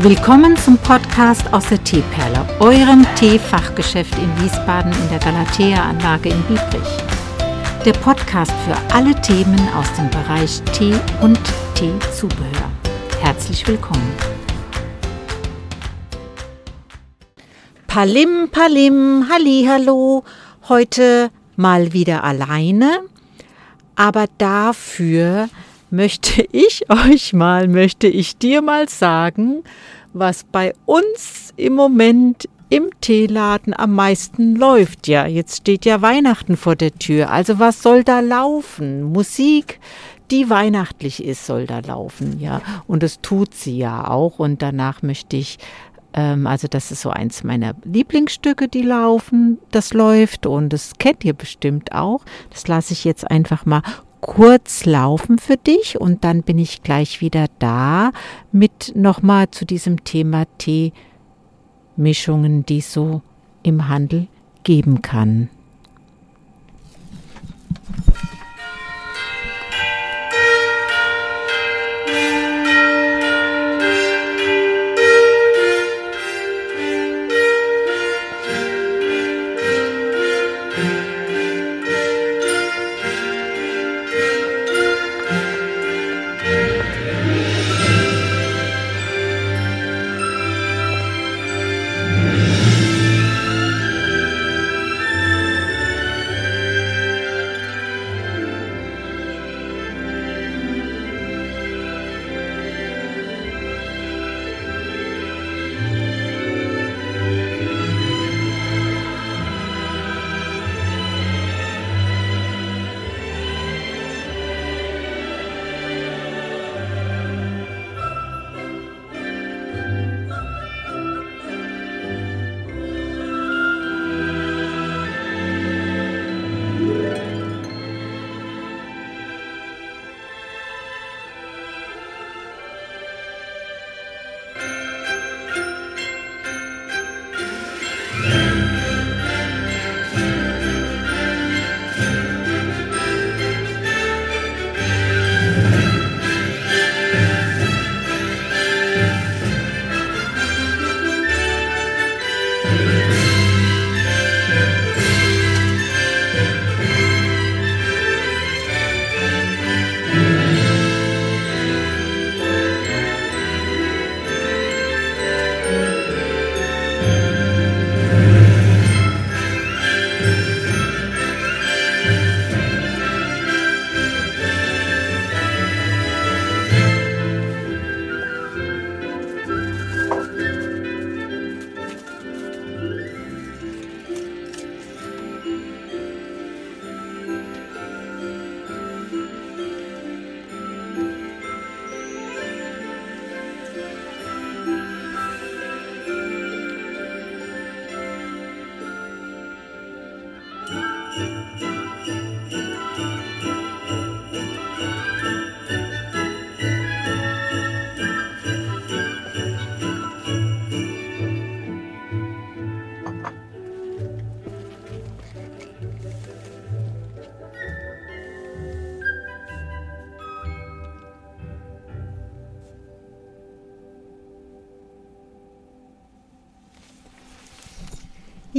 Willkommen zum Podcast aus der Teeperle, eurem Teefachgeschäft in Wiesbaden in der Galatea-Anlage in Biebrich. Der Podcast für alle Themen aus dem Bereich Tee und Teezubehör. Herzlich willkommen. Palim, Palim, Hallo, heute mal wieder alleine, aber dafür möchte ich euch mal, möchte ich dir mal sagen, was bei uns im Moment im Teeladen am meisten läuft. Ja, jetzt steht ja Weihnachten vor der Tür. Also was soll da laufen? Musik, die weihnachtlich ist, soll da laufen. Ja, und das tut sie ja auch. Und danach möchte ich ähm, also das ist so eins meiner Lieblingsstücke, die laufen, das läuft und das kennt ihr bestimmt auch. Das lasse ich jetzt einfach mal kurz laufen für dich und dann bin ich gleich wieder da mit nochmal zu diesem Thema Teemischungen, die es so im Handel geben kann.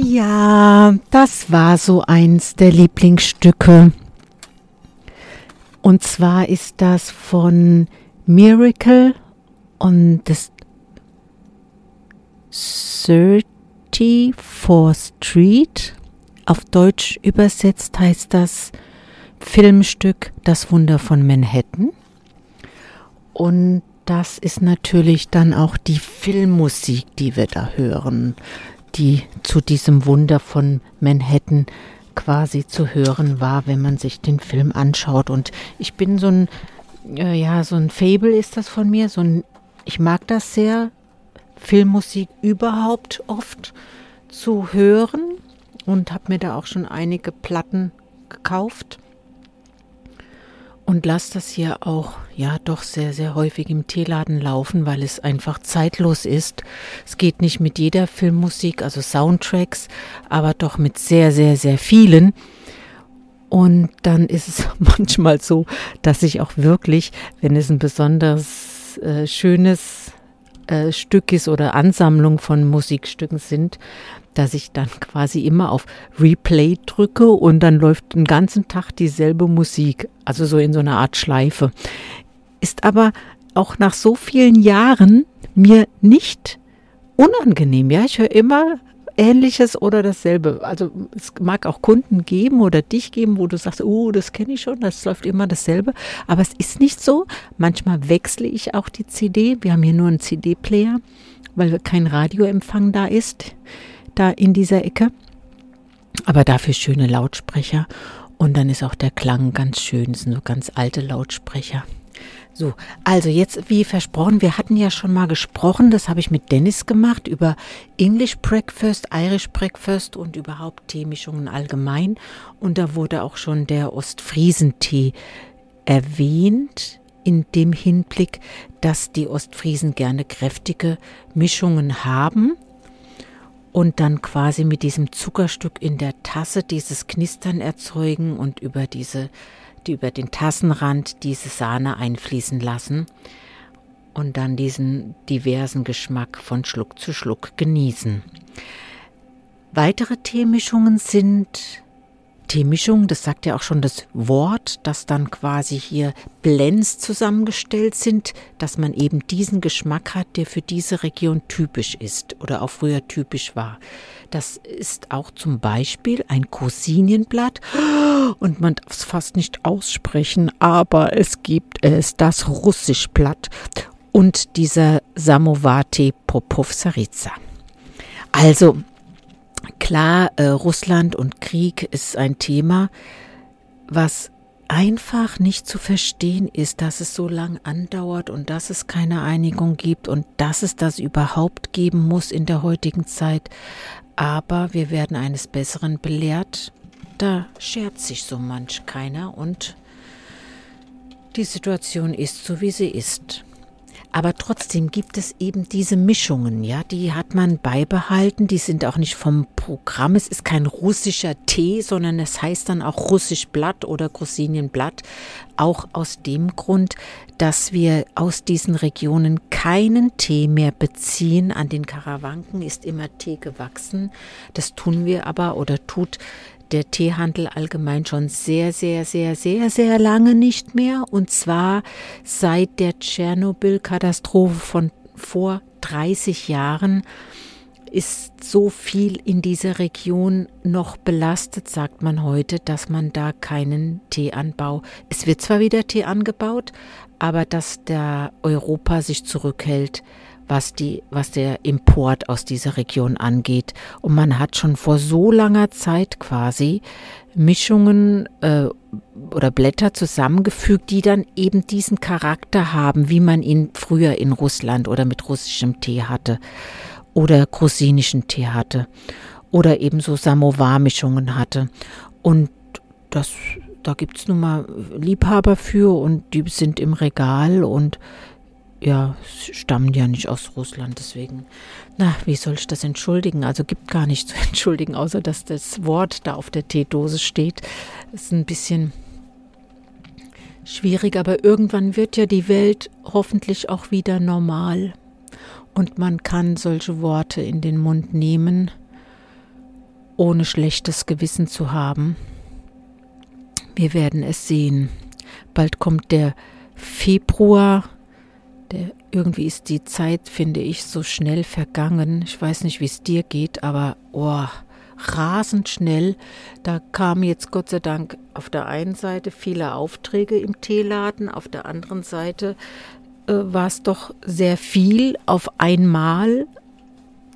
Ja, das war so eins der Lieblingsstücke. Und zwar ist das von Miracle und das 34th Street. Auf Deutsch übersetzt heißt das Filmstück Das Wunder von Manhattan. Und das ist natürlich dann auch die Filmmusik, die wir da hören die zu diesem Wunder von Manhattan quasi zu hören war, wenn man sich den Film anschaut. Und ich bin so ein, äh, ja, so ein Fable ist das von mir. So ein, ich mag das sehr, Filmmusik überhaupt oft zu hören und habe mir da auch schon einige Platten gekauft und lasse das hier auch ja doch sehr, sehr häufig im Teeladen laufen, weil es einfach zeitlos ist. Es geht nicht mit jeder Filmmusik, also Soundtracks, aber doch mit sehr, sehr, sehr vielen. Und dann ist es manchmal so, dass ich auch wirklich, wenn es ein besonders äh, schönes äh, Stück ist oder Ansammlung von Musikstücken sind, dass ich dann quasi immer auf Replay drücke und dann läuft den ganzen Tag dieselbe Musik, also so in so einer Art Schleife. Ist aber auch nach so vielen Jahren mir nicht unangenehm. Ja, ich höre immer Ähnliches oder dasselbe. Also es mag auch Kunden geben oder dich geben, wo du sagst, oh, das kenne ich schon, das läuft immer dasselbe. Aber es ist nicht so. Manchmal wechsle ich auch die CD. Wir haben hier nur einen CD-Player, weil kein Radioempfang da ist, da in dieser Ecke. Aber dafür schöne Lautsprecher. Und dann ist auch der Klang ganz schön. Das sind so ganz alte Lautsprecher. So, also jetzt, wie versprochen, wir hatten ja schon mal gesprochen, das habe ich mit Dennis gemacht, über English Breakfast, Irish Breakfast und überhaupt Teemischungen allgemein. Und da wurde auch schon der Ostfriesentee erwähnt, in dem Hinblick, dass die Ostfriesen gerne kräftige Mischungen haben und dann quasi mit diesem Zuckerstück in der Tasse dieses Knistern erzeugen und über diese die über den Tassenrand diese Sahne einfließen lassen und dann diesen diversen Geschmack von Schluck zu Schluck genießen. Weitere Teemischungen sind Teemischung, das sagt ja auch schon das Wort, dass dann quasi hier Blends zusammengestellt sind, dass man eben diesen Geschmack hat, der für diese Region typisch ist oder auch früher typisch war. Das ist auch zum Beispiel ein Cousinenblatt und man darf es fast nicht aussprechen, aber es gibt es, das Russischblatt und dieser Samovati Popovsarica. Also Klar, äh, Russland und Krieg ist ein Thema, was einfach nicht zu verstehen ist, dass es so lang andauert und dass es keine Einigung gibt und dass es das überhaupt geben muss in der heutigen Zeit. Aber wir werden eines Besseren belehrt. Da schert sich so manch keiner und die Situation ist so, wie sie ist. Aber trotzdem gibt es eben diese Mischungen, ja, die hat man beibehalten, die sind auch nicht vom Programm. Es ist kein russischer Tee, sondern es heißt dann auch russisch Blatt oder Grosinienblatt. Auch aus dem Grund, dass wir aus diesen Regionen keinen Tee mehr beziehen. An den Karawanken ist immer Tee gewachsen. Das tun wir aber oder tut der Teehandel allgemein schon sehr, sehr, sehr, sehr, sehr lange nicht mehr. Und zwar seit der Tschernobyl-Katastrophe von vor 30 Jahren ist so viel in dieser Region noch belastet, sagt man heute, dass man da keinen Teeanbau. Es wird zwar wieder Tee angebaut, aber dass der Europa sich zurückhält, was, die, was der Import aus dieser Region angeht. Und man hat schon vor so langer Zeit quasi Mischungen äh, oder Blätter zusammengefügt, die dann eben diesen Charakter haben, wie man ihn früher in Russland oder mit russischem Tee hatte oder grusinischen Tee hatte oder eben so Samovar-Mischungen hatte. Und das, da gibt es nun mal Liebhaber für und die sind im Regal und ja, stammen ja nicht aus Russland, deswegen, na, wie soll ich das entschuldigen? Also gibt gar nichts zu entschuldigen, außer dass das Wort da auf der Teedose steht. Ist ein bisschen schwierig, aber irgendwann wird ja die Welt hoffentlich auch wieder normal und man kann solche Worte in den Mund nehmen, ohne schlechtes Gewissen zu haben. Wir werden es sehen. Bald kommt der Februar der, irgendwie ist die Zeit, finde ich, so schnell vergangen. Ich weiß nicht, wie es dir geht, aber oh, rasend schnell. Da kamen jetzt Gott sei Dank auf der einen Seite viele Aufträge im Teeladen, auf der anderen Seite äh, war es doch sehr viel auf einmal.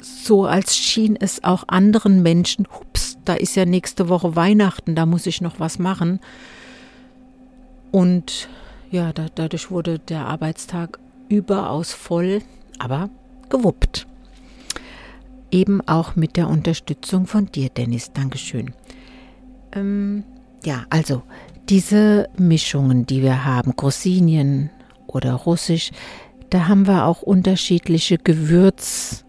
So als schien es auch anderen Menschen, hups, da ist ja nächste Woche Weihnachten, da muss ich noch was machen. Und ja, da, dadurch wurde der Arbeitstag überaus voll, aber gewuppt. Eben auch mit der Unterstützung von dir, Dennis. Dankeschön. Ähm, ja, also diese Mischungen, die wir haben, Grossinien oder Russisch, da haben wir auch unterschiedliche Gewürz,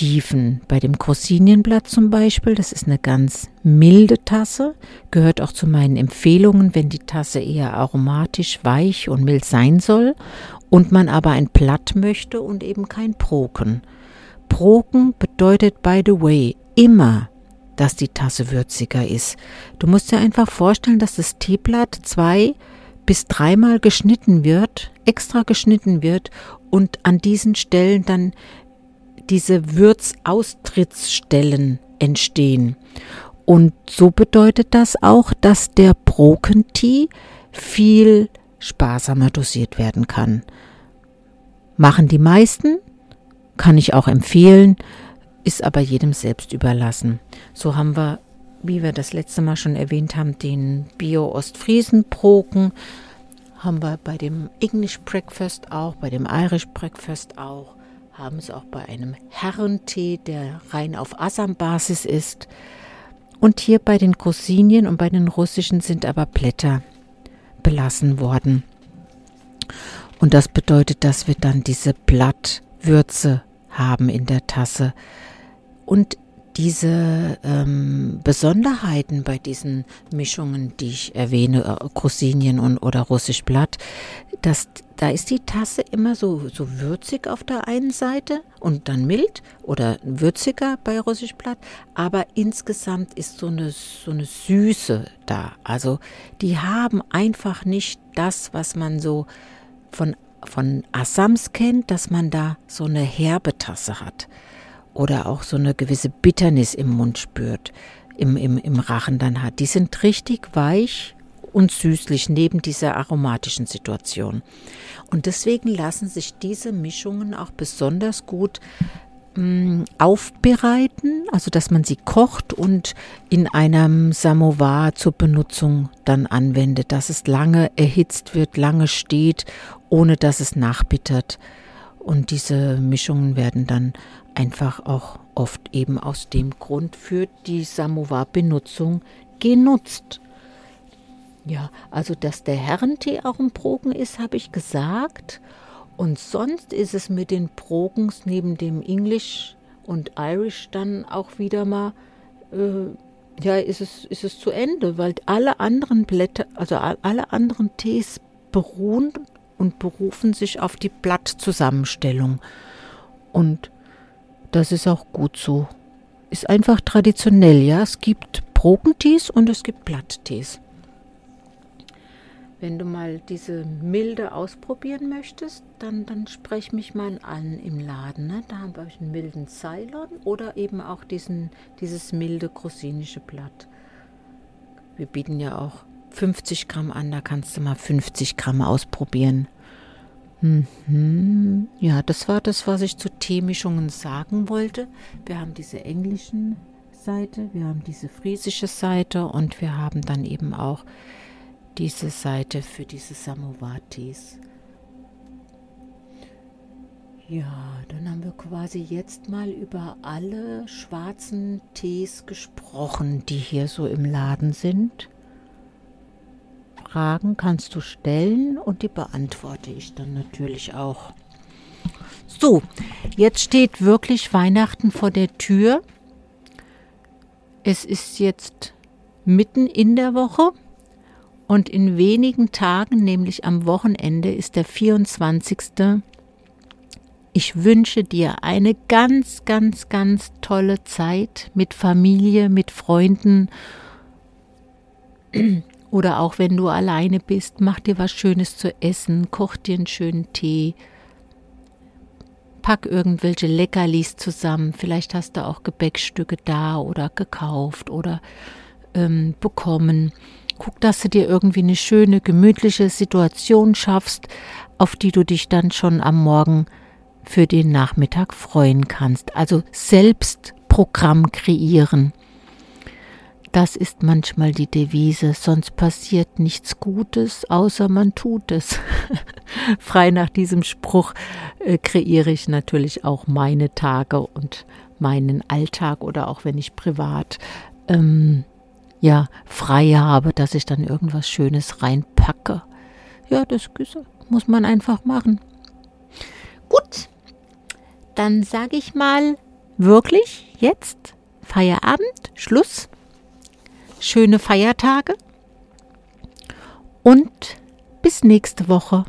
Tiefen. Bei dem Grossinienblatt zum Beispiel, das ist eine ganz milde Tasse, gehört auch zu meinen Empfehlungen, wenn die Tasse eher aromatisch, weich und mild sein soll und man aber ein Blatt möchte und eben kein Broken. Broken bedeutet, by the way, immer, dass die Tasse würziger ist. Du musst dir einfach vorstellen, dass das Teeblatt zwei bis dreimal geschnitten wird, extra geschnitten wird und an diesen Stellen dann diese Würzaustrittsstellen entstehen. Und so bedeutet das auch, dass der Broken Tea viel sparsamer dosiert werden kann. Machen die meisten, kann ich auch empfehlen, ist aber jedem selbst überlassen. So haben wir, wie wir das letzte Mal schon erwähnt haben, den Bio-Ostfriesen-Broken, haben wir bei dem English Breakfast auch, bei dem Irish Breakfast auch haben es auch bei einem Herrentee, der rein auf Assam-Basis ist. Und hier bei den Cosinien und bei den russischen sind aber Blätter belassen worden. Und das bedeutet, dass wir dann diese Blattwürze haben in der Tasse. Und diese ähm, Besonderheiten bei diesen Mischungen, die ich erwähne, äh, Cosinien und oder Russisch Blatt, das, da ist die Tasse immer so, so würzig auf der einen Seite und dann mild oder würziger bei Russisch Blatt, aber insgesamt ist so eine, so eine Süße da. Also die haben einfach nicht das, was man so von, von Assams kennt, dass man da so eine herbe Tasse hat oder auch so eine gewisse Bitternis im Mund spürt, im, im, im Rachen dann hat. Die sind richtig weich und süßlich neben dieser aromatischen Situation. Und deswegen lassen sich diese Mischungen auch besonders gut mm, aufbereiten, also dass man sie kocht und in einem Samovar zur Benutzung dann anwendet, dass es lange erhitzt wird, lange steht, ohne dass es nachbittert. Und diese Mischungen werden dann einfach auch oft eben aus dem Grund für die Samovar-Benutzung genutzt. Ja, also dass der Herrentee auch ein Broken ist, habe ich gesagt. Und sonst ist es mit den Brogens neben dem English und Irish dann auch wieder mal, äh, ja, ist es, ist es zu Ende, weil alle anderen Blätter, also alle anderen Tees beruhen und berufen sich auf die Blattzusammenstellung. Und das ist auch gut so. Ist einfach traditionell, ja. Es gibt Brokentees und es gibt Blatttees. Wenn du mal diese milde ausprobieren möchtest, dann, dann sprech mich mal an im Laden. Ne? Da haben wir einen milden Ceylon oder eben auch diesen, dieses milde grosinische Blatt. Wir bieten ja auch 50 Gramm an, da kannst du mal 50 Gramm ausprobieren. Mhm. Ja, das war das, was ich zu Teemischungen sagen wollte. Wir haben diese englischen Seite, wir haben diese friesische Seite und wir haben dann eben auch diese Seite für diese Samovar-Tees. Ja, dann haben wir quasi jetzt mal über alle schwarzen Tees gesprochen, die hier so im Laden sind. Fragen kannst du stellen und die beantworte ich dann natürlich auch. So, jetzt steht wirklich Weihnachten vor der Tür. Es ist jetzt mitten in der Woche. Und in wenigen Tagen, nämlich am Wochenende, ist der 24. Ich wünsche dir eine ganz, ganz, ganz tolle Zeit mit Familie, mit Freunden. Oder auch wenn du alleine bist, mach dir was Schönes zu essen, koch dir einen schönen Tee, pack irgendwelche Leckerlis zusammen. Vielleicht hast du auch Gebäckstücke da oder gekauft oder ähm, bekommen. Guck, dass du dir irgendwie eine schöne, gemütliche Situation schaffst, auf die du dich dann schon am Morgen für den Nachmittag freuen kannst. Also selbst Programm kreieren. Das ist manchmal die Devise, sonst passiert nichts Gutes, außer man tut es. Frei nach diesem Spruch äh, kreiere ich natürlich auch meine Tage und meinen Alltag oder auch wenn ich privat ähm, ja frei habe, dass ich dann irgendwas Schönes reinpacke. Ja, das muss man einfach machen. Gut, dann sage ich mal, wirklich jetzt Feierabend, Schluss, schöne Feiertage und bis nächste Woche.